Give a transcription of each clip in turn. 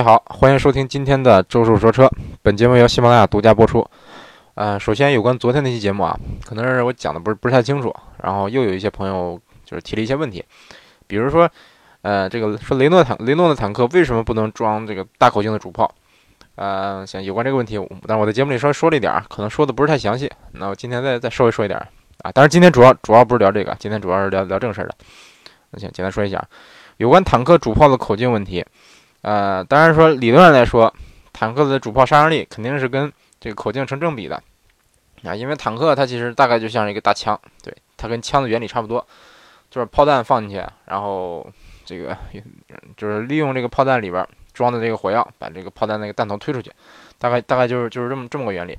大家好，欢迎收听今天的周叔说车。本节目由喜马拉雅独家播出。呃，首先有关昨天那期节目啊，可能是我讲的不是不是太清楚，然后又有一些朋友就是提了一些问题，比如说，呃，这个说雷诺坦雷诺的坦克为什么不能装这个大口径的主炮？呃，像有关这个问题，但是我在节目里稍微说了一点儿，可能说的不是太详细。那我今天再再稍微说一点啊，当然今天主要主要不是聊这个，今天主要是聊聊正事儿的。那行，简单说一下，有关坦克主炮的口径问题。呃，当然说理论上来说，坦克的主炮杀伤力肯定是跟这个口径成正比的啊，因为坦克它其实大概就像一个大枪，对，它跟枪的原理差不多，就是炮弹放进去，然后这个就是利用这个炮弹里边装的这个火药，把这个炮弹那个弹头推出去，大概大概就是就是这么这么个原理。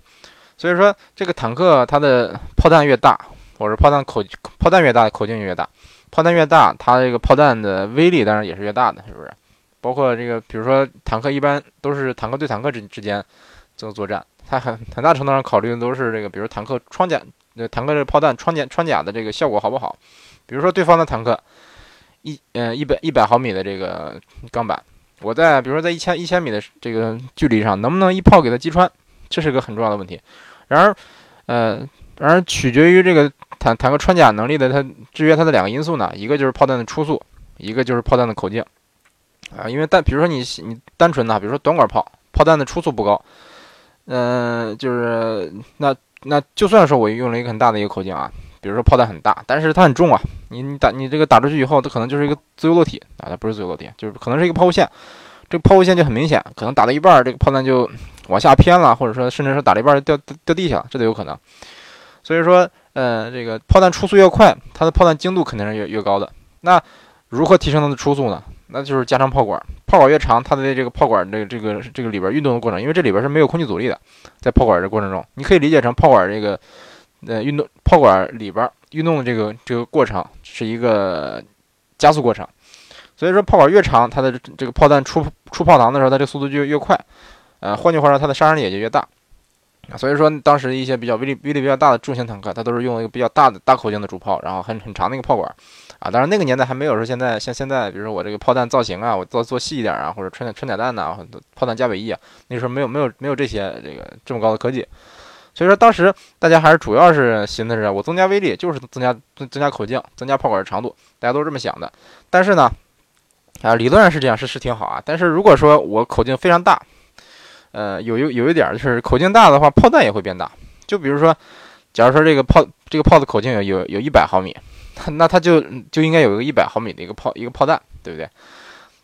所以说这个坦克它的炮弹越大，或者炮弹口炮弹越大，口径越大。炮弹越大，它这个炮弹的威力当然也是越大的，是不是？包括这个，比如说坦克，一般都是坦克对坦克之之间做作战，它很很大程度上考虑的都是这个，比如坦克穿甲，呃，坦克这炮弹穿甲穿甲的这个效果好不好？比如说对方的坦克一嗯一百一百毫米的这个钢板，我在比如说在一千一千米的这个距离上，能不能一炮给它击穿？这是个很重要的问题。然而，呃，然而取决于这个。坦坦克穿甲能力的它制约它的两个因素呢，一个就是炮弹的初速，一个就是炮弹的口径，啊，因为单比如说你你单纯的，比如说短管炮，炮弹的初速不高，嗯，就是那那就算说我用了一个很大的一个口径啊，比如说炮弹很大，但是它很重啊，你你打你这个打出去以后，它可能就是一个自由落体啊，它不是自由落体，就是可能是一个抛物线，这个抛物线就很明显，可能打到一半，这个炮弹就往下偏了，或者说甚至是打了一半掉掉地下了，这都有可能，所以说。嗯，这个炮弹出速越快，它的炮弹精度肯定是越越高的。那如何提升它的出速呢？那就是加长炮管，炮管越长，它的这个炮管这个这个这个里边运动的过程，因为这里边是没有空气阻力的，在炮管这过程中，你可以理解成炮管这个呃运动炮管里边运动的这个这个过程是一个加速过程。所以说炮管越长，它的这个炮弹出出炮膛的时候，它这速度就越快。呃，换句话说，它的杀伤力也就越大。所以说，当时一些比较威力威力比较大的重型坦克，它都是用一个比较大的大口径的主炮，然后很很长的一个炮管，啊，当然那个年代还没有说现在像现在，比如说我这个炮弹造型啊，我做做细一点啊，或者穿穿甲弹呐，炮弹加尾翼啊，那时候没有没有没有这些这个这么高的科技，所以说当时大家还是主要是寻思着我增加威力就是增加增增加口径，增加炮管的长度，大家都是这么想的。但是呢，啊，理论上是这样，是是挺好啊。但是如果说我口径非常大，呃，有有有一点就是口径大的话，炮弹也会变大。就比如说，假如说这个炮这个炮的口径有有有一百毫米，那它就就应该有一个一百毫米的一个炮一个炮弹，对不对？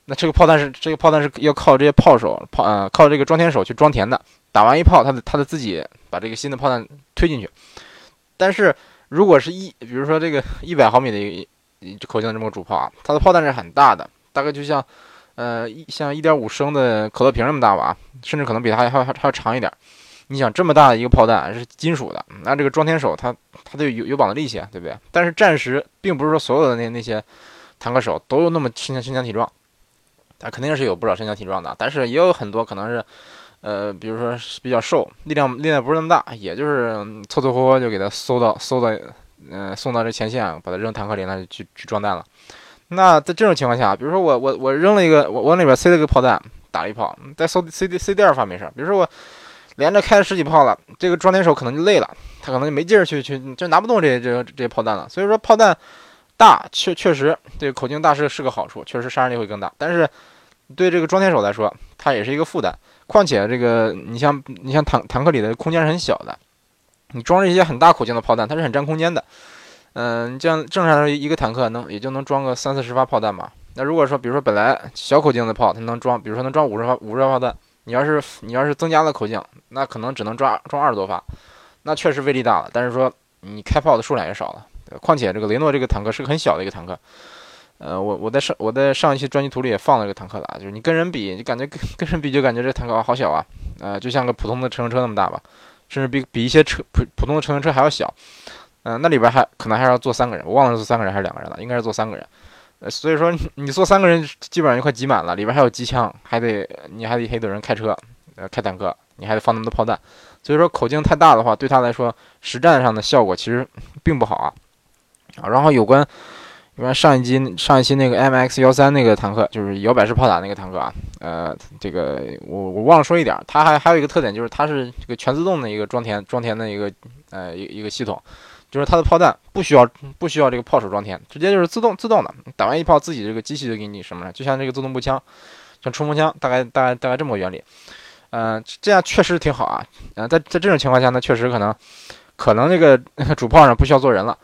那这个炮弹是这个炮弹是要靠这些炮手炮呃靠这个装填手去装填的。打完一炮，它的它的自己把这个新的炮弹推进去。但是如果是一比如说这个一百毫米的一口径的这么个主炮啊，它的炮弹是很大的，大概就像。呃，一像一点五升的可乐瓶那么大吧，甚至可能比它还还还要长一点。你想这么大的一个炮弹是金属的，那这个装填手它它得有有绑的力气，对不对？但是战时并不是说所有的那那些坦克手都有那么身强身强体壮，他肯定是有不少身强体壮的，但是也有很多可能是，呃，比如说比较瘦，力量力量不是那么大，也就是凑凑合合就给他搜到搜到，嗯，送到这前线，把他扔坦克里，那就去去装弹了。那在这种情况下，比如说我我我扔了一个，我往里边塞了个炮弹，打了一炮，再搜 C D C 第二发没事。比如说我连着开了十几炮了，这个装填手可能就累了，他可能就没劲儿去去，就拿不动这些这这些炮弹了。所以说炮弹大确确实这个口径大是是个好处，确实杀伤力会更大。但是对这个装填手来说，它也是一个负担。况且这个你像你像坦坦克里的空间是很小的，你装一些很大口径的炮弹，它是很占空间的。嗯，这样正常的一个坦克能也就能装个三四十发炮弹吧。那如果说，比如说本来小口径的炮，它能装，比如说能装五十发五十发炮弹，你要是你要是增加了口径，那可能只能装装二十多发，那确实威力大了。但是说你开炮的数量也少了。况且这个雷诺这个坦克是个很小的一个坦克。呃，我我在上我在上一期专辑图里也放了一个坦克了，就是你跟人比，你感觉跟跟人比就感觉这坦克好小啊，呃，就像个普通的乘用车那么大吧，甚至比比一些车普普通的乘用车还要小。嗯，那里边还可能还要坐三个人，我忘了是坐三个人还是两个人了，应该是坐三个人。呃，所以说你坐三个人基本上就快挤满了，里边还有机枪，还得你还得还得人开车，呃，开坦克，你还得放那么多炮弹。所以说口径太大的话，对他来说实战上的效果其实并不好啊。啊，然后有关因为上一集上一期那个 M X 幺三那个坦克就是摇摆式炮塔那个坦克啊，呃，这个我我忘了说一点，它还还有一个特点就是它是这个全自动的一个装填装填的一个呃一一个系统，就是它的炮弹不需要不需要这个炮手装填，直接就是自动自动的，打完一炮自己这个机器就给你什么了，就像这个自动步枪，像冲锋枪，大概大概大概这么个原理，嗯，这样确实挺好啊，嗯，在在这种情况下呢，确实可能可能这个 主炮上不需要做人了。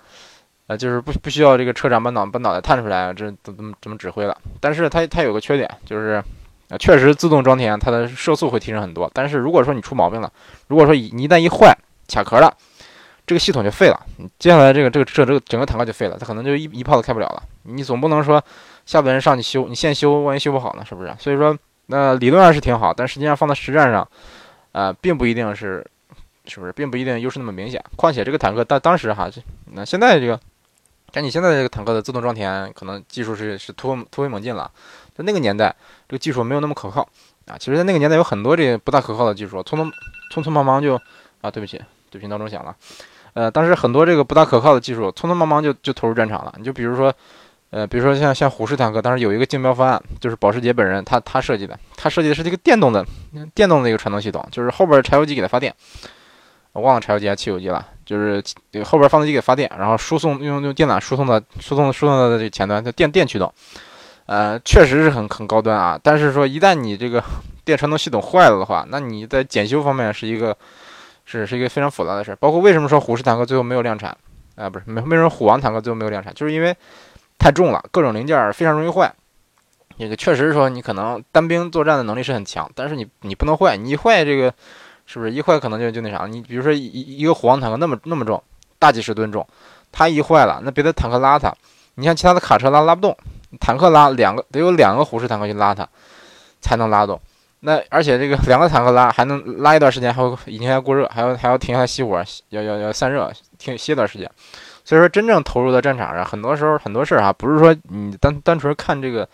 呃，就是不不需要这个车长把脑把脑袋探出来，这怎么怎么指挥了？但是它它有个缺点，就是，确实自动装填它的射速会提升很多。但是如果说你出毛病了，如果说你一旦一坏卡壳了，这个系统就废了，你接下来这个这个这这个整个坦克就废了，它可能就一一炮都开不了了。你总不能说下边人上去修，你现修，万一修不好呢，是不是？所以说，那理论上是挺好，但实际上放在实战上，呃，并不一定是，是不是？并不一定优势那么明显。况且这个坦克当当时哈，那现在这个。但你现在这个坦克的自动装填，可能技术是是突突飞猛进了。在那个年代，这个技术没有那么可靠啊。其实，在那个年代有很多这不大可靠的技术，匆匆匆匆忙忙就啊，对不起，对不起，闹钟响了。呃，当时很多这个不大可靠的技术，匆匆忙忙就就投入战场了。你就比如说，呃，比如说像像虎式坦克，当时有一个竞标方案，就是保时捷本人他他设计的，他设计的是这个电动的电动的一个传动系统，就是后边柴油机给它发电。我忘了柴油机还是汽油机了，就是后边发动机给发电，然后输送用用电缆输送到输送输送到这前端，叫电电驱动，呃，确实是很很高端啊。但是说一旦你这个 电传动系统坏了的话，那你在检修方面是一个是是一个非常复杂的事。包括为什么说虎式坦克最后没有量产啊？不是没为什么虎王坦克最后没有量产，就是因为太重了，各种零件非常容易坏。那个确实说你可能单兵作战的能力是很强，但是你你不能坏，你一坏这个。是不是一坏可能就就那啥？你比如说一一个虎王坦克那么那么重，大几十吨重，它一坏了，那别的坦克拉它，你像其他的卡车拉拉不动，坦克拉两个得有两个虎式坦克去拉它，才能拉动。那而且这个两个坦克拉还能拉一段时间，还有引擎还过热，还要还要停下来熄火，要要要散热，停歇一段时间。所以说真正投入到战场上，很多时候很多事儿啊，不是说你单单纯看这个。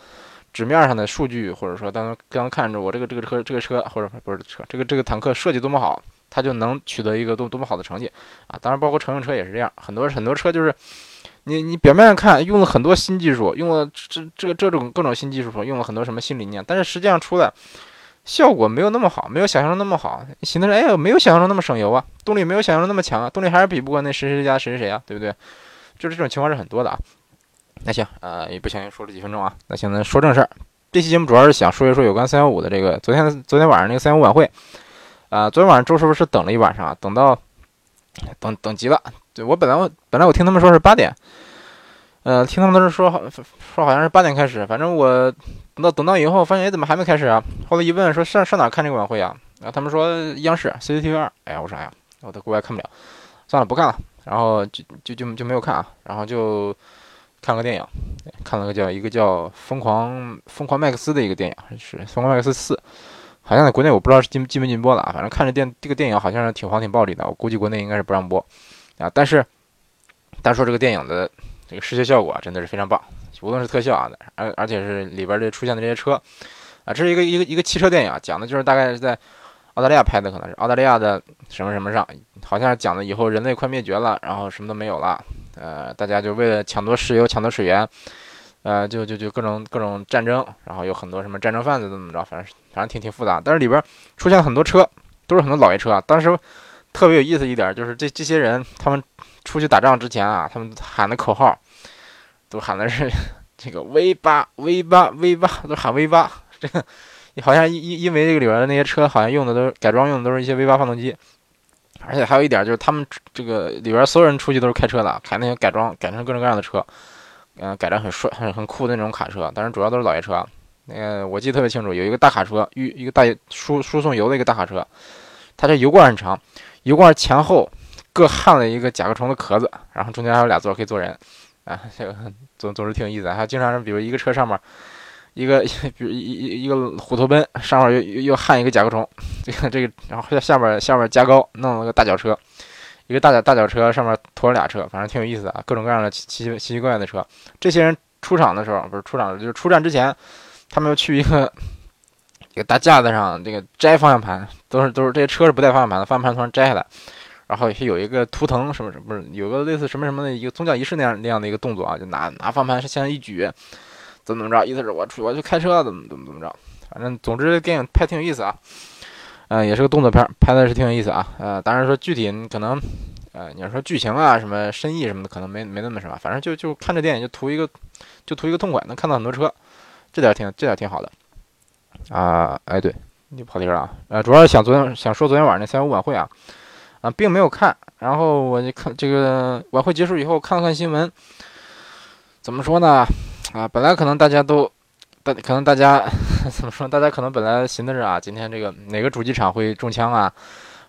纸面上的数据，或者说当刚看着我这个这个车这个车，或者不是车，这个这个坦克设计多么好，它就能取得一个多多么好的成绩啊！当然，包括乘用车也是这样，很多很多车就是你你表面上看用了很多新技术，用了这这这种各种新技术，用了很多什么新理念，但是实际上出来效果没有那么好，没有想象中那么好。寻思着，哎，没有想象中那么省油啊，动力没有想象中那么强啊，动力还是比不过那谁谁家谁谁谁啊，对不对？就是这种情况是很多的啊。那行，呃，也不小心说了几分钟啊。那现在说正事儿，这期节目主要是想说一说有关三幺五的这个昨天昨天晚上那个三幺五晚会。啊，昨天晚上周师傅是等了一晚上啊，等到等等急了。对我本来我本来我听他们说是八点，呃，听他们都是说说好像是八点开始，反正我等到等到以后发现哎怎么还没开始啊？后来一问说上上哪看这个晚会啊？然后他们说央视 CCTV 二。哎呀，我说哎呀，我在国外看不了，算了不看了。然后就就就就没有看啊，然后就。看个电影，看了个叫一个叫《疯狂疯狂麦克斯》的一个电影，是《疯狂麦克斯四》，好像在国内我不知道是进进没进播了啊。反正看着电这个电影好像是挺黄挺暴力的，我估计国内应该是不让播啊。但是单说这个电影的这个视觉效果啊真的是非常棒，无论是特效啊，而而且是里边这出现的这些车啊，这是一个一个一个汽车电影，讲的就是大概是在澳大利亚拍的，可能是澳大利亚的什么什么上，好像讲的以后人类快灭绝了，然后什么都没有了。呃，大家就为了抢夺石油、抢夺水源，呃，就就就各种各种战争，然后有很多什么战争贩子怎么着，反正反正挺挺复杂。但是里边出现了很多车，都是很多老爷车啊。当时特别有意思一点就是这这些人他们出去打仗之前啊，他们喊的口号都喊的是这个 V 八 V 八 V 八，都喊 V 八。这个好像因因因为这个里边的那些车好像用的都是改装用的都是一些 V 八发动机。而且还有一点就是，他们这个里边所有人出去都是开车的，开那些改装改成各种各样的车，嗯，改成很帅、很很酷的那种卡车。但是主要都是老爷车。那个我记得特别清楚，有一个大卡车，运一个大输输送油的一个大卡车，它这油罐很长，油罐前后各焊了一个甲壳虫的壳子，然后中间还有俩座可以坐人，啊，这个总总是挺有意思。还经常是比如一个车上面。一个，比如一一一个虎头奔上面又又焊一个甲壳虫，这个这个，然后在下边下边加高，弄了个大脚车，一个大脚大脚车上面驮了俩车，反正挺有意思的啊，各种各样的奇奇奇奇怪怪的车。这些人出场的时候，不是出场，就是出战之前，他们要去一个一个大架子上，这个摘方向盘，都是都是这些车是不带方向盘的，方向盘突然摘下来，然后是有一个图腾什么什么，不是有个类似什么什么的一个宗教仪式那样那样的一个动作啊，就拿拿方向盘向上一举，怎么怎么着，意思是我出我去开车，怎么怎么怎么着，反正总之电影拍挺有意思啊，呃，也是个动作片，拍的是挺有意思啊，呃，当然说具体可能，呃，你要说剧情啊什么深意什么的，可能没没那么什么，反正就就看这电影就图一个就图一个痛快，能看到很多车，这点挺这点挺好的，啊，哎对。你跑题了啊！呃，主要是想昨天想说昨天晚上那三幺五晚会啊，啊，并没有看。然后我就看这个晚会结束以后，看了看新闻，怎么说呢？啊，本来可能大家都，大可能大家 怎么说？大家可能本来寻思着啊，今天这个哪个主机厂会中枪啊？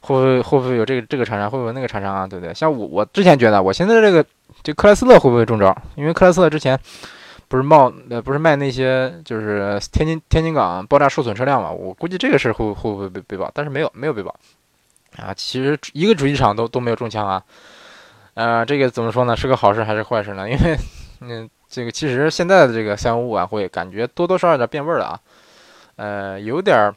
会不会会不会有这个这个厂商？会不会有那个厂商啊？对不对？像我我之前觉得，我现在这个这克莱斯勒会不会中招？因为克莱斯勒之前。不是冒呃不是卖那些就是天津天津港爆炸受损车辆嘛？我估计这个事会会不会被被爆？但是没有没有被爆啊！其实一个主机厂都都没有中枪啊！呃，这个怎么说呢？是个好事还是坏事呢？因为嗯，这个其实现在的这个三幺五晚会感觉多多少少有点变味了啊！呃，有点儿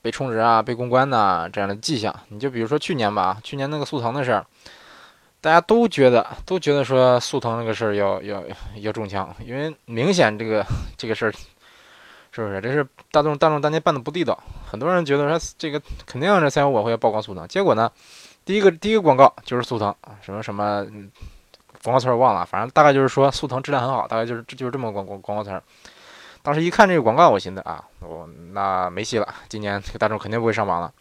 被充值啊、被公关呐这样的迹象。你就比如说去年吧，去年那个速腾的事儿。大家都觉得都觉得说速腾那个事儿要要要中枪，因为明显这个这个事儿是不是？这是大众大众当年办的不地道，很多人觉得说这个肯定这三幺五晚会要曝光速腾，结果呢，第一个第一个广告就是速腾什么什么广告词儿忘了，反正大概就是说速腾质量很好，大概就是就是这么广广广告词儿。当时一看这个广告，我寻思啊，我那没戏了，今年这个大众肯定不会上榜了。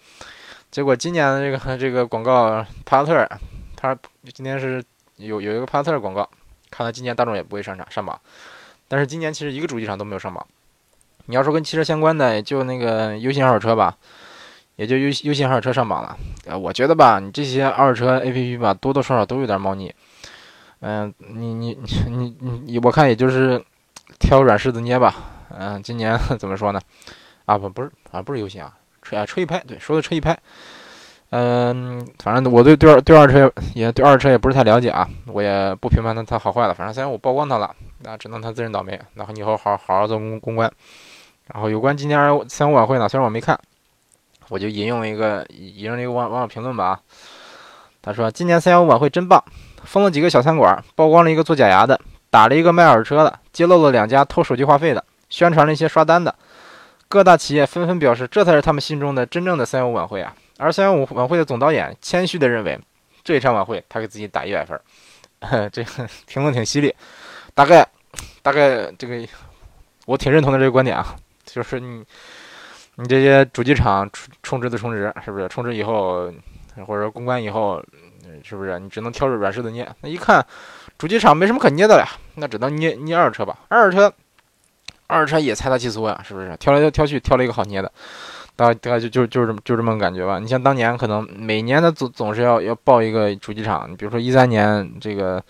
结果今年的这个这个广告帕萨特。他今年是有有一个帕萨特广告，看来今年大众也不会上场上榜。但是今年其实一个主机厂都没有上榜。你要说跟汽车相关的，就那个优信二手车吧，也就优优信二手车上榜了。呃，我觉得吧，你这些二手车 APP 吧，多多少少都有点猫腻。嗯，你你你你你，我看也就是挑软柿子捏吧。嗯，今年 怎么说呢？啊不不是啊不是优信啊，车啊车一拍，对，说的车一拍。嗯，反正我对对二对二车也对二车也不是太了解啊，我也不评判它它好坏了。反正虽然我曝光它了，那只能它自认倒霉。然后以后好好好做公公关。然后有关今年三五晚会呢，虽然我没看，我就引用一个引用一个网网友评论吧啊，他说今年三幺五晚会真棒，封了几个小餐馆，曝光了一个做假牙的，打了一个卖二手车的，揭露了两家偷手机话费的，宣传了一些刷单的，各大企业纷纷表示，这才是他们心中的真正的三幺五晚会啊。而三幺五晚会的总导演谦虚地认为，这一场晚会他给自己打一百分儿，这个评论挺犀利。大概，大概这个我挺认同的这个观点啊，就是你，你这些主机厂充充值的充值，是不是充值以后，或者说公关以后，是不是你只能挑着软柿子捏？那一看主机厂没什么可捏的了，那只能捏捏二手车吧。二手车，二手车也财大气粗呀，是不是？挑来挑去挑了一个好捏的。大概大概就就就这么就这么个感觉吧。你像当年可能每年的总总是要要报一个主机厂，比如说一三年这个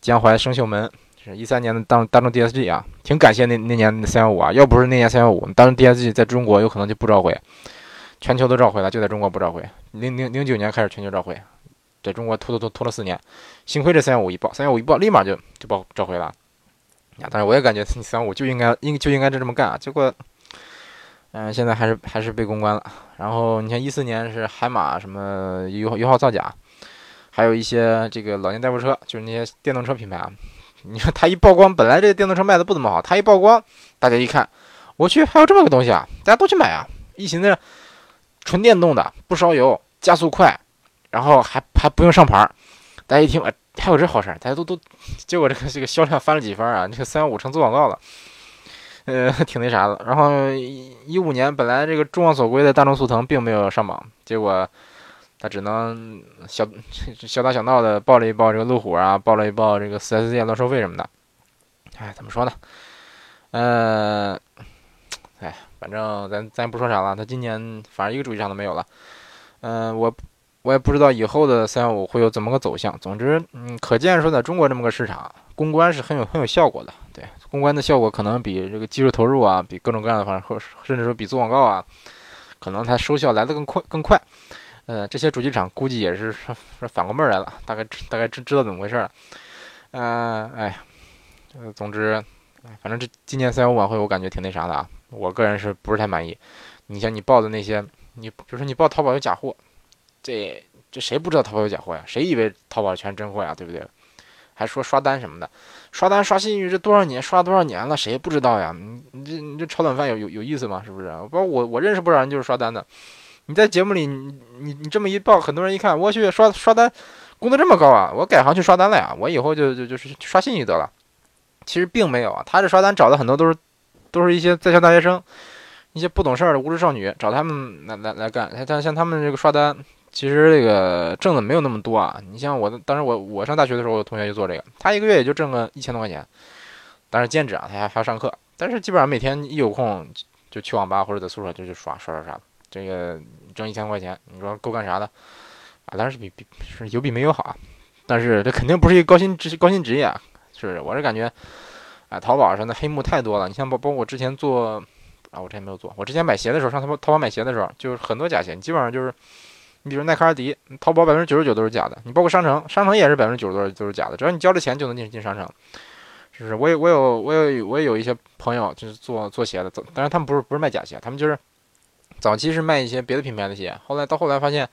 江淮生锈门，是一三年的当大众 DSG 啊，挺感谢那那年三幺五啊，要不是那年三幺五，当时 DSG 在中国有可能就不召回，全球都召回了，就在中国不召回。零零零九年开始全球召回，在中国拖拖拖拖了四年，幸亏这三幺五一报，三幺五一报立马就就报召回了。呀，但是我也感觉三幺五就应该应就应该就这么干啊，结果。嗯，现在还是还是被公关了。然后你像一四年是海马什么油油耗造假，还有一些这个老年代步车，就是那些电动车品牌啊。你说它一曝光，本来这个电动车卖的不怎么好，它一曝光，大家一看，我去，还有这么个东西啊，大家都去买啊。一寻思，纯电动的，不烧油，加速快，然后还还不用上牌，大家一听，哎，还有这好事，大家都都，结果这个这个销量翻了几番啊，这个三幺五成做广告了。呃，挺那啥的。然后一五年本来这个众望所归的大众速腾并没有上榜，结果他只能小 小打小闹的报了一报这个路虎啊，报了一报这个四 S 店乱收费什么的。哎，怎么说呢？呃，哎，反正咱咱也不说啥了。他今年反正一个主机厂都没有了。嗯，我我也不知道以后的三幺五会有怎么个走向。总之，嗯，可见说在中国这么个市场，公关是很有很有效果的。对。公关的效果可能比这个技术投入啊，比各种各样的方式，或甚至说比做广告啊，可能它收效来得更快更快。呃，这些主机厂估计也是反过味儿来了，大概大概知知道怎么回事了。嗯，哎，呃，总之，反正这今年三幺五晚会我感觉挺那啥的啊，我个人是不是太满意？你像你报的那些，你比如说你报淘宝有假货，这这谁不知道淘宝有假货呀？谁以为淘宝全是真货呀？对不对？还说刷单什么的，刷单刷信誉这多少年刷多少年了，谁不知道呀？你你这你这炒短饭有有有意思吗？是不是？包括我我认识不少人就是刷单的。你在节目里你你你这么一报，很多人一看，我去刷刷单，工资这么高啊！我改行去刷单了呀！我以后就就就是刷信誉得了。其实并没有啊，他这刷单找的很多都是都是一些在校大学生，一些不懂事儿的无知少女，找他们来来来干。像像他们这个刷单。其实这个挣的没有那么多啊！你像我当时我我上大学的时候，我同学就做这个，他一个月也就挣个一千多块钱，但是兼职啊，他还还要上课，但是基本上每天一有空就去网吧或者在宿舍就去刷刷刷刷，这个挣一千块钱，你说够干啥的啊？当然是比比是有比没有好啊，但是这肯定不是一个高薪职高薪职业啊，是不是？我是感觉，啊，淘宝上的黑幕太多了。你像包包括我之前做啊，我之前没有做，我之前买鞋的时候上淘宝淘宝买鞋的时候，就是很多假鞋，基本上就是。你比如耐克、阿迪，淘宝百分之九十九都是假的。你包括商城，商城也是百分之九十多都是假的。只要你交了钱，就能进进商城，是不是？我有我有我有我也有一些朋友就是做做鞋的，当然他们不是不是卖假鞋，他们就是早期是卖一些别的品牌的鞋，后来到后来发现，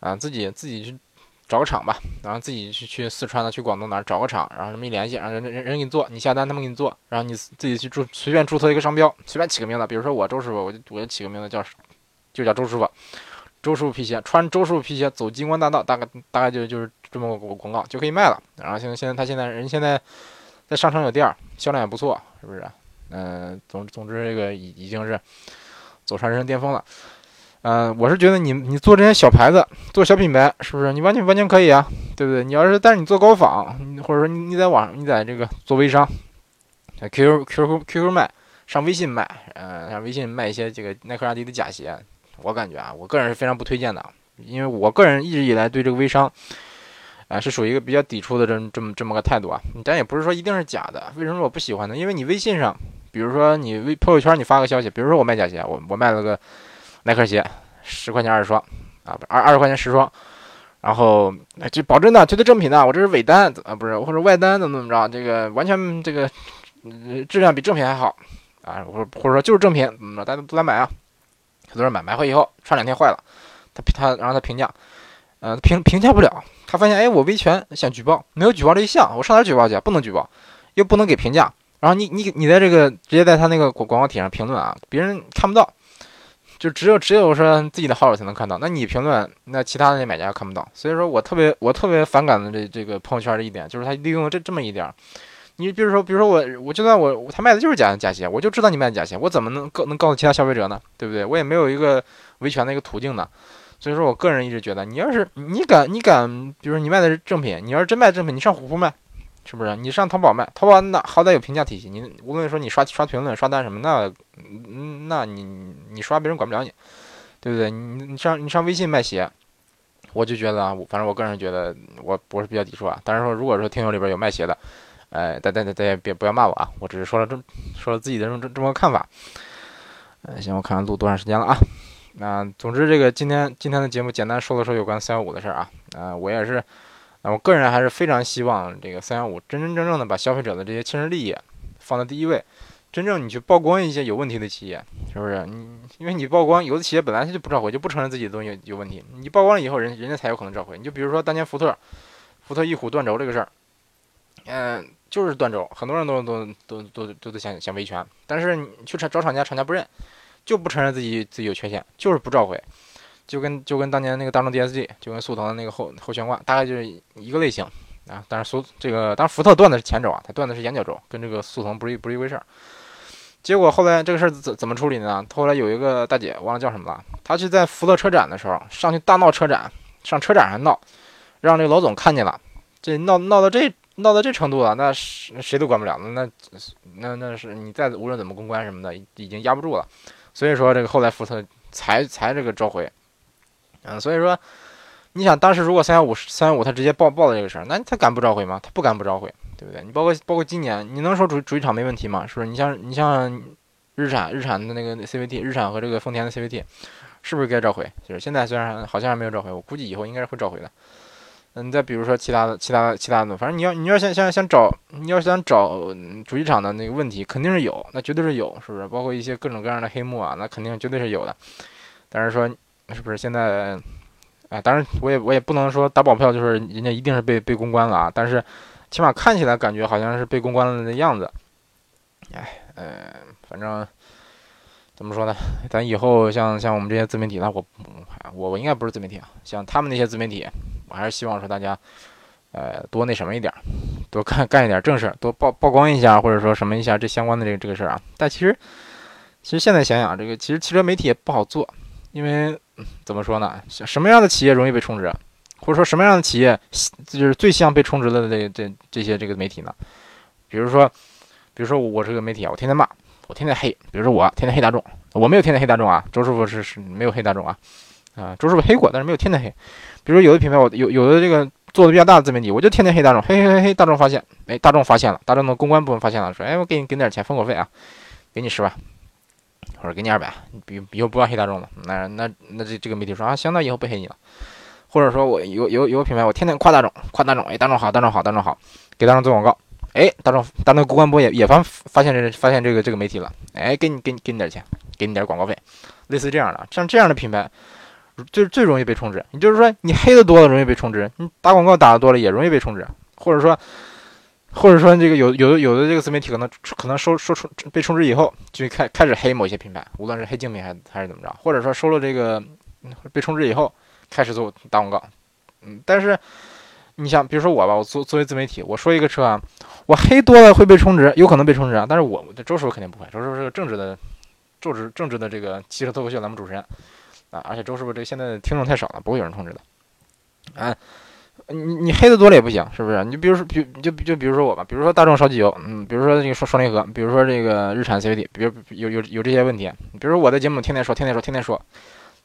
啊，自己自己去找个厂吧，然后自己去去四川的、去广东哪儿找个厂，然后这么一联系，让人人人给你做，你下单他们给你做，然后你自己去注随便注册一个商标，随便起个名字，比如说我周师傅，我就我就起个名字叫就叫周师傅。周师傅皮鞋，穿周师傅皮鞋走金光大道，大概大概就就是这么个广告就可以卖了。然后现在现在他现在人现在在商城有店，销量也不错，是不是？嗯，总总之这个已已经是走上人生巅峰了。嗯，我是觉得你你做这些小牌子，做小品牌，是不是？你完全完全可以啊，对不对？你要是但是你做高仿，或者说你你在网上你在这个做微商，QQ QQ QQ 卖，上微信卖，嗯，上微信卖一些这个耐克阿迪的假鞋。我感觉啊，我个人是非常不推荐的，因为我个人一直以来对这个微商，啊，是属于一个比较抵触的这这么这么个态度啊。但也不是说一定是假的，为什么我不喜欢呢？因为你微信上，比如说你微朋友圈你发个消息，比如说我卖假鞋，我我卖了个耐克鞋，十块钱二十双，啊，不二二十块钱十双，然后就保真的，绝对正品的，我这是伪单啊，不是或者外单怎么怎么着，这个完全这个质量比正品还好啊，或者或者说就是正品，怎么着大家都来买啊。很多人买买回以后穿两天坏了，他他然后他评价，呃评评价不了，他发现哎我维权想举报没有举报这一项，我上哪举报去？不能举报，又不能给评价，然后你你你在这个直接在他那个广广告帖上评论啊，别人看不到，就只有只有说自己的好友才能看到，那你评论那其他的那买家看不到，所以说我特别 我特别反感的这这个朋友圈的一点就是他利用了这这么一点。你比如说，比如说我，我就算我他卖的就是假假鞋，我就知道你卖的假鞋，我怎么能告能告诉其他消费者呢？对不对？我也没有一个维权的一个途径呢。所以说我个人一直觉得，你要是你敢你敢，比如说你卖的是正品，你要是真卖正品，你上虎扑卖，是不是？你上淘宝卖，淘宝那好歹有评价体系，你无论说你刷刷评论、刷单什么，那那你你刷别人管不了你，对不对？你你上你上微信卖鞋，我就觉得啊，我，反正我个人觉得，我我是比较抵触啊。但是说，如果说听友里边有卖鞋的，哎，大大大家别不要骂我啊！我只是说了这说了自己的这么这么个看法。呃，行，我看看录多长时间了啊？那总之，这个今天今天的节目简单说了说有关三幺五的事儿啊。啊，我也是，啊，我个人还是非常希望这个三幺五真真正正的把消费者的这些切身利益放在第一位，真正你去曝光一些有问题的企业，是不是？你因为你曝光，有的企业本来他就不召回，就不承认自己的东西有有问题，你曝光了以后，人人家才有可能召回。你就比如说当年福特，福特翼虎断轴这个事儿，嗯。就是断轴，很多人都都都都都在想想维权，但是你去找厂家，厂家不认，就不承认自己自己有缺陷，就是不召回，就跟就跟当年那个大众 DSG，就跟速腾的那个后后悬挂，大概就是一个类型啊。但是速这个，当然福特断的是前轴啊，它断的是眼角轴，跟这个速腾不是一不是一回事儿。结果后来这个事儿怎怎么处理呢？后来有一个大姐忘了叫什么了，她去在福特车展的时候上去大闹车展，上车展上闹，让这个老总看见了，这闹闹到这。闹到这程度了，那谁都管不了了。那那那是你再无论怎么公关什么的，已经压不住了。所以说这个后来福特才才这个召回。嗯，所以说你想当时如果三幺五三幺五他直接报报了这个事儿，那他敢不召回吗？他不敢不召回，对不对？你包括包括今年，你能说主主机厂没问题吗？是不是？你像你像日产日产的那个 CVT，日产和这个丰田的 CVT，是不是该召回？就是现在虽然好像还没有召回，我估计以后应该是会召回的。嗯，再比如说其他的、其他的、其他的，反正你要你要想想想找，你要想找主机厂的那个问题，肯定是有，那绝对是有，是不是？包括一些各种各样的黑幕啊，那肯定绝对是有的。但是说，是不是现在，哎，当然我也我也不能说打保票，就是人家一定是被被公关了啊。但是起码看起来感觉好像是被公关了的样子。哎，呃，反正怎么说呢？咱以后像像我们这些自媒体，那我我我应该不是自媒体啊。像他们那些自媒体，我还是希望说大家呃多那什么一点，多干干一点正事，多曝曝光一下，或者说什么一下这相关的这个这个事儿啊。但其实其实现在想想，这个其实汽车媒体也不好做，因为。怎么说呢？什么样的企业容易被充值，或者说什么样的企业就是最像被充值的这这这些这个媒体呢？比如说，比如说我这个媒体啊，我天天骂，我天天黑。比如说我天天黑大众，我没有天天黑大众啊。周师傅是是没有黑大众啊，啊，周师傅黑过，但是没有天天黑。比如说有的品牌，我有有的这个做的比较大的自媒体，我就天天黑大众，嘿嘿嘿嘿，大众发现，哎，大众发现了，大众的公关部门发现了，说，哎，我给你给点钱封口费啊，给你十万。或者给你二百，比以后不要黑大众了。那那那这这个媒体说啊，行，那以后不黑你了。或者说我有有有品牌，我天天夸大众，夸大众，哎，大众好，大众好，大众好，给大众做广告，哎，大众大众公关部也也发发现这发现这个这个媒体了，哎，给你给你给你点钱，给你点广告费，类似这样的，像这样的品牌，最最容易被充值。你就是说你黑的多了容易被充值，你打广告打的多了也容易被充值，或者说。或者说，这个有有的有的这个自媒体可能可能收收充被充值以后，就开开始黑某些品牌，无论是黑竞品还是还是怎么着，或者说收了这个被充值以后，开始做打广告。嗯，但是你想，比如说我吧，我作作为自媒体，我说一个车啊，我黑多了会被充值，有可能被充值啊。但是我周师傅肯定不会，周师傅是个正直的正直正直的这个汽车脱口秀栏目主持人啊，而且周师傅这现在听众太少了，不会有人充值的。啊。你你黑的多了也不行，是不是？你比如说，比就就比如说我吧，比如说大众烧机油，嗯，比如说这个双双离合，比如说这个日产 CVT，比如有有有这些问题，比如我的节目天天说，天天说，天天说，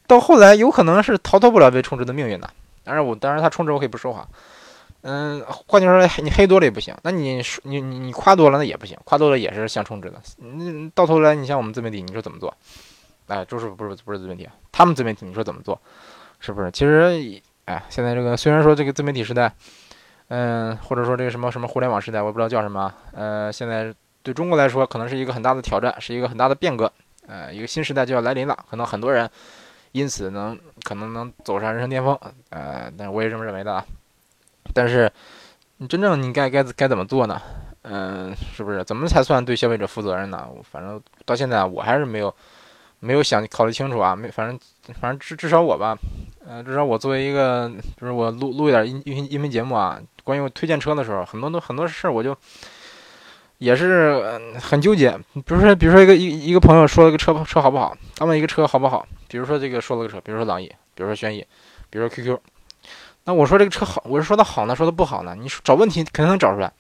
到后来有可能是逃脱不了被充值的命运的。当然我当然他充值我可以不说话，嗯，换句话说，你黑多了也不行，那你你你你夸多了那也不行，夸多了也是想充值的。那，到头来你像我们自媒体，你说怎么做？哎，周师傅不是不是自媒体，他们自媒体你说怎么做？是不是？其实。哎，现在这个虽然说这个自媒体时代，嗯，或者说这个什么什么互联网时代，我也不知道叫什么，呃，现在对中国来说可能是一个很大的挑战，是一个很大的变革，呃，一个新时代就要来临了，可能很多人因此能可能能走上人生巅峰，呃，但我也这么认为的啊。但是你真正你该该该怎么做呢？嗯，是不是？怎么才算对消费者负责任呢？反正到现在我还是没有没有想考虑清楚啊，没，反正反正至至少我吧。呃，至少我作为一个，就是我录录一点音音音频节目啊，关于我推荐车的时候，很多都很多事儿，我就也是很纠结。比如说，比如说一个一一个朋友说了个车车好不好，他问一个车好不好，比如说这个说了个车，比如说朗逸，比如说轩逸，比如说 QQ，那我说这个车好，我是说它好呢，说它不好呢？你说找问题肯定能找出来。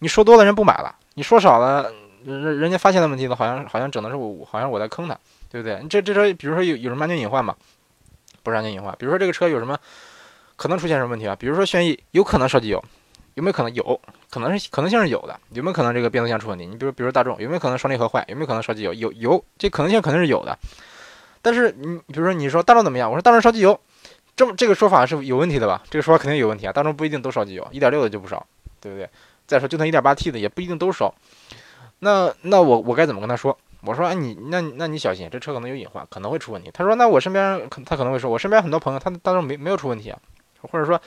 你说多了人不买了，你说少了人人家发现的问题了，好像好像整的是我，好像我在坑他，对不对？这这车比如说有有什么安全隐患吗？不是安全隐患，比如说这个车有什么可能出现什么问题啊？比如说轩逸有可能烧机油，有没有可能？有可能是可能性是有的，有没有可能这个变速箱出问题？你比如比如大众有没有可能双离合坏？有没有可能烧机油？有有这可能性肯定是有的。但是你比如说你说大众怎么样？我说大众烧机油，这么这个说法是有问题的吧？这个说法肯定有问题啊！大众不一定都烧机油，一点六的就不烧，对不对？再说就算一点八 T 的也不一定都烧。那那我我该怎么跟他说？我说，哎，你那那你小心，这车可能有隐患，可能会出问题。他说，那我身边可他可能会说，我身边很多朋友，他大众没没有出问题啊，或者说，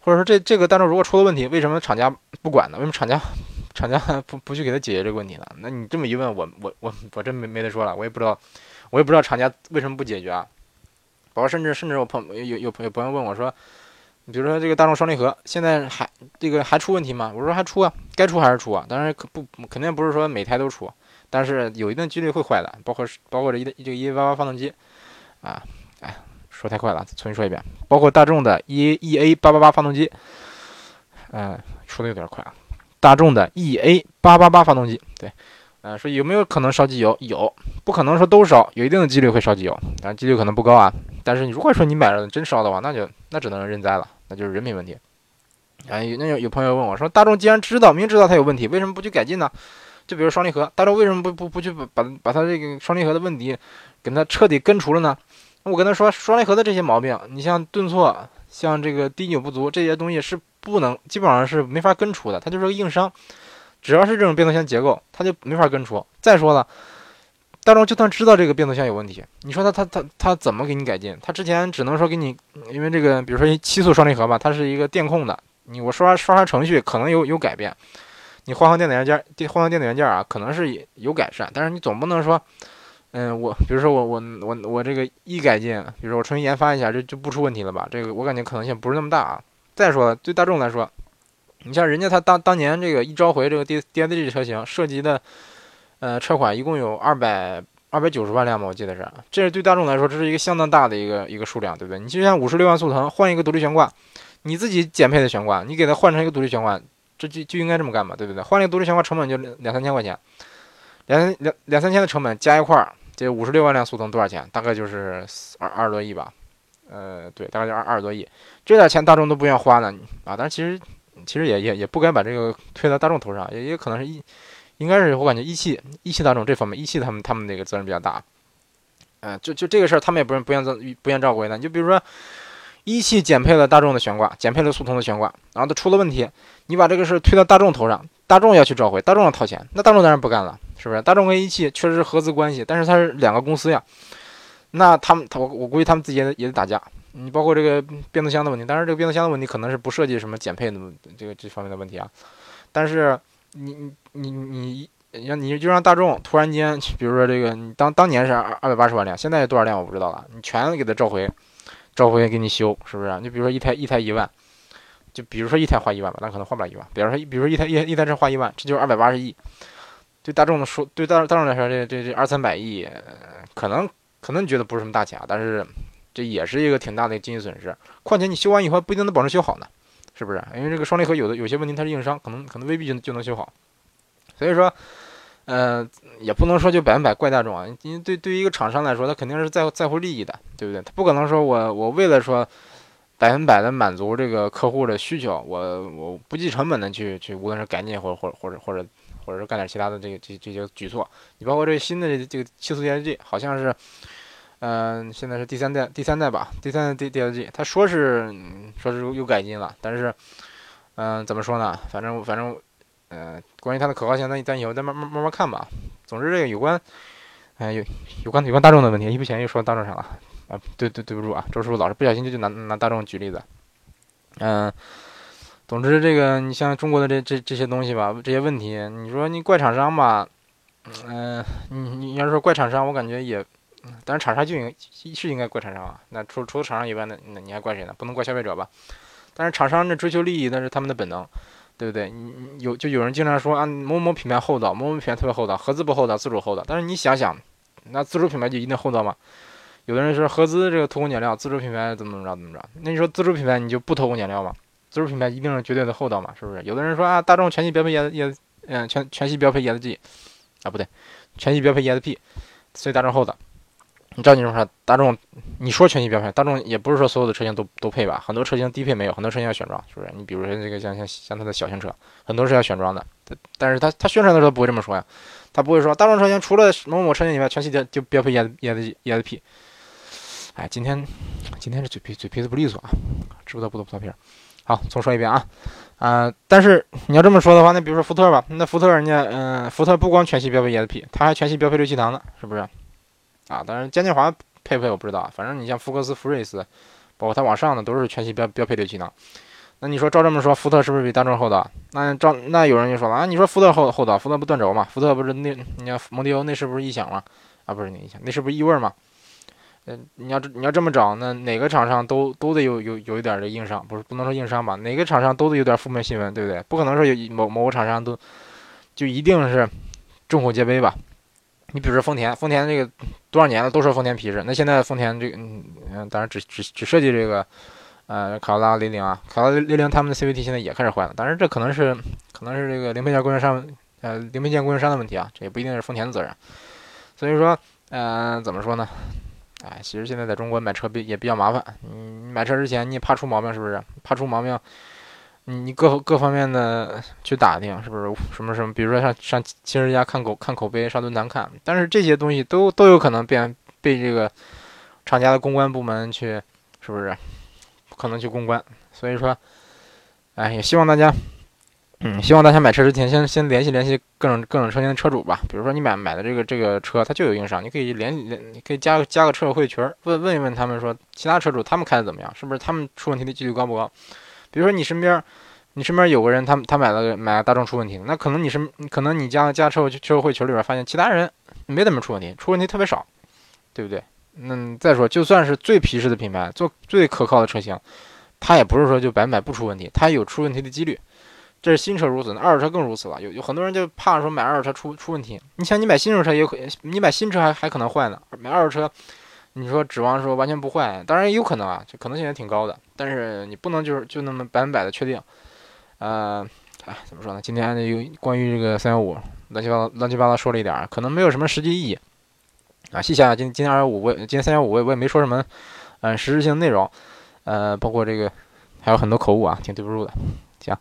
或者说这这个大众如果出了问题，为什么厂家不管呢？为什么厂家 厂家不不去给他解决这个问题呢？那你这么一问，我我我我真没没得说了，我也不知道，我也不知道厂家为什么不解决啊。包括甚至甚至我朋有有有朋友朋友问我说，你比如说这个大众双离合现在还这个还出问题吗？我说还出啊，该出还是出啊，当然可不肯定不是说每台都出。但是有一定几率会坏的，包括包括这一这个 E A 八八发动机，啊，哎，说太快了，重新说一遍，包括大众的 E E A 八八八发动机，嗯，说的有点快啊，大众的 E A 八八八发动机，对，嗯，说有没有可能烧机油？有，不可能说都烧，有一定的几率会烧机油，但是几率可能不高啊。但是你如果说你买了真烧的话，那就那只能认栽了，那就是人品问题。哎，那有有朋友问我说，大众既然知道明知道它有问题，为什么不去改进呢？就比如双离合，大众为什么不不不去把把把它这个双离合的问题，给它彻底根除了呢？我跟他说，双离合的这些毛病，你像顿挫，像这个低扭不足这些东西是不能，基本上是没法根除的，它就是个硬伤。只要是这种变速箱结构，它就没法根除。再说了，大众就算知道这个变速箱有问题，你说他他他他怎么给你改进？他之前只能说给你，因为这个比如说七速双离合吧，它是一个电控的，你我刷刷刷程序可能有有改变，你换换电子元件，换换电子元件啊，可能是有改善，但是你总不能说。嗯，我比如说我我我我这个一改进，比如说我重新研发一下，这就不出问题了吧？这个我感觉可能性不是那么大啊。再说了对大众来说，你像人家他当当年这个一召回这个 D D I Z 车型涉及的，呃，车款一共有二百二百九十万辆吧，我记得是。这是对大众来说，这是一个相当大的一个一个数量，对不对？你就像五十六万速腾换一个独立悬挂，你自己减配的悬挂，你给它换成一个独立悬挂，这就就应该这么干嘛，对不对？换一个独立悬挂成本就两三千块钱，两两两三千的成本加一块儿。这五十六万辆速腾多少钱？大概就是二二十多亿吧，呃，对，大概就二二十多亿，这点钱大众都不愿花呢啊！但是其实其实也也也不该把这个推到大众头上，也也可能是一，应该是我感觉一汽一汽大众这方面，一汽他们他们那个责任比较大，嗯，就就这个事儿他们也不愿不愿不愿照顾的。你就比如说一汽减配了大众的悬挂，减配了速腾的悬挂，然后它出了问题，你把这个事推到大众头上，大众要去召回，大众要掏钱，那大众当然不干了。是不是大众跟一汽确实是合资关系，但是它是两个公司呀。那他们，我我估计他们自己也得也得打架。你包括这个变速箱的问题，当然这个变速箱的问题可能是不涉及什么减配的这个这方面的问题啊。但是你你你你让你就让大众突然间，比如说这个你当当年是二二百八十万辆，现在多少辆我不知道了，你全给它召回，召回给你修，是不是？你比如说一台一台一万，就比如说一台花一万吧，那可能花不了一万。比如说比如说一台一一台车花一万，这就是二百八十亿。对大众的说，对大大众来说，这这这二三百亿，可能可能你觉得不是什么大钱啊，但是这也是一个挺大的经济损失。况且你修完以后不一定能保证修好呢，是不是？因为这个双离合有的有些问题它是硬伤，可能可能未必就就能修好。所以说，呃，也不能说就百分百怪大众啊，因为对对于一个厂商来说，他肯定是在在乎利益的，对不对？他不可能说我我为了说百分百的满足这个客户的需求，我我不计成本的去去，无论是改进或者或者或者或者。或者是干点其他的这个这这些举措，你包括这个新的这个七速 DSG，好像是，嗯，现在是第三代第三代吧，第三代 D DSG，他说是说是又改进了，但是，嗯，怎么说呢？反正反正，嗯，关于它的可靠性，咱咱以后再慢慢慢慢看吧。总之，这个有关，哎，有有关有关大众的问题，一不小心又说到大众上了啊！对对对不住啊，周叔老是不小心就就拿拿大众举例子，嗯。总之，这个你像中国的这这这些东西吧，这些问题，你说你怪厂商吧，嗯，你你要是说怪厂商，我感觉也，但是厂商就应是应该怪厂商啊。那除除了厂商以外，那那你还怪谁呢？不能怪消费者吧？但是厂商这追求利益，那是他们的本能，对不对？你有就有人经常说啊，某某品牌厚道，某某品牌特别厚道，合资不厚道，自主厚道。但是你想想，那自主品牌就一定厚道吗？有的人说合资这个偷工减料，自主品牌怎么怎么着怎么着？那你说自主品牌你就不偷工减料吗？自主品牌一定是绝对的厚道嘛？是不是？有的人说啊，大众全系标配 E S，嗯，全全系标配 E S G，啊不对，全系标配 E S P，所以大众厚道。你照你这么说，大众你说全系标配，大众也不是说所有的车型都都配吧？很多车型低配没有，很多车型要选装，是不是？你比如说这个像像像它的小型车，很多是要选装的，但是他他宣传的时候不会这么说呀，他不会说大众车型除了某某车型以外，全系就标配 E S E S E S P。哎，今天今天这嘴皮嘴皮子不利索啊，知不道不多葡萄皮儿。好，重说一遍啊，啊，但是你要这么说的话，那比如说福特吧，那福特人家，嗯，福特不光全系标配 ESP，它还全系标配六气囊呢，是不是？啊，当然，嘉年华配不配我不知道，反正你像福克斯、福睿斯，包括它往上的都是全系标标配六气囊。那你说照这么说，福特是不是比大众厚道？那照那有人就说了啊，你说福特厚厚道，福特不断轴嘛？福特不是那你要蒙迪欧那是不是异响嘛？啊，不是那异响，那是不是异味嘛？嗯，你要这你要这么找，那哪个厂商都都得有有有一点的硬伤，不是不能说硬伤吧？哪个厂商都得有点负面新闻，对不对？不可能说有某某个厂商都就一定是众口皆碑吧？你比如说丰田，丰田这个多少年了都说丰田皮实，那现在丰田这个嗯，当然只只只设计这个呃卡罗拉雷凌啊，卡罗拉雷凌他们的 CVT 现在也开始坏了，当然这可能是可能是这个零配件供应商呃零配件供应商的问题啊，这也不一定是丰田的责任。所以说，嗯，怎么说呢？哎，其实现在在中国买车比也比较麻烦。你买车之前，你也怕出毛病是不是？怕出毛病，你各各方面的去打听是不是？什么什么？比如说上上汽车家看口看口碑，上论坛看。但是这些东西都都有可能变被这个厂家的公关部门去，是不是？可能去公关。所以说，哎，也希望大家嗯，希望大家买车之前先先联系联系各种各种车型的车主吧。比如说你买买的这个这个车，它就有硬伤，你可以联联，你可以加个加个车友会群，问问一问他们说其他车主他们开的怎么样，是不是他们出问题的几率高不高？比如说你身边你身边有个人，他他买了买了大众出问题，那可能你是可能你加加车友车友会群里边发现其他人没怎么出问题，出问题特别少，对不对？那再说就算是最皮实的品牌，做最可靠的车型，它也不是说就百分百不出问题，它有出问题的几率。这是新车如此，那二手车更如此了。有有很多人就怕说买二手车出出问题。你想，你买新手车也可，你买新车还还可能坏呢。买二手车，你说指望说完全不坏，当然也有可能啊，这可能性也挺高的。但是你不能就是就那么百分百的确定。呃，哎，怎么说呢？今天有关于这个三幺五乱七八糟乱七八糟说了一点，可能没有什么实际意义啊。细想想，今今天二幺五我今天三幺五我我也没说什么，嗯，实质性内容，呃，包括这个还有很多口误啊，挺对不住的。行。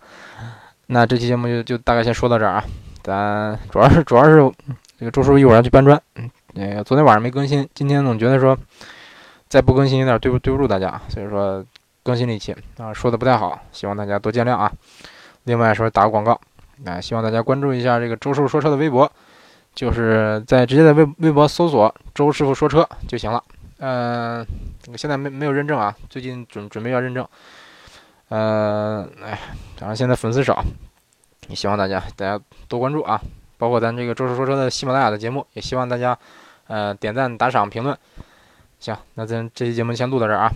那这期节目就就大概先说到这儿啊，咱主要是主要是这个周叔一会儿要去搬砖，嗯，那个昨天晚上没更新，今天总觉得说再不更新有点对不对不住大家，所以说更新了一期啊，说的不太好，希望大家多见谅啊。另外说打个广告，啊，希望大家关注一下这个周师傅说车的微博，就是在直接在微微博搜索周师傅说车就行了。嗯，现在没没有认证啊，最近准准备要认证。呃，哎，反正现在粉丝少，也希望大家大家多关注啊，包括咱这个周叔说车的喜马拉雅的节目，也希望大家呃点赞、打赏、评论。行，那咱这期节目先录到这儿啊。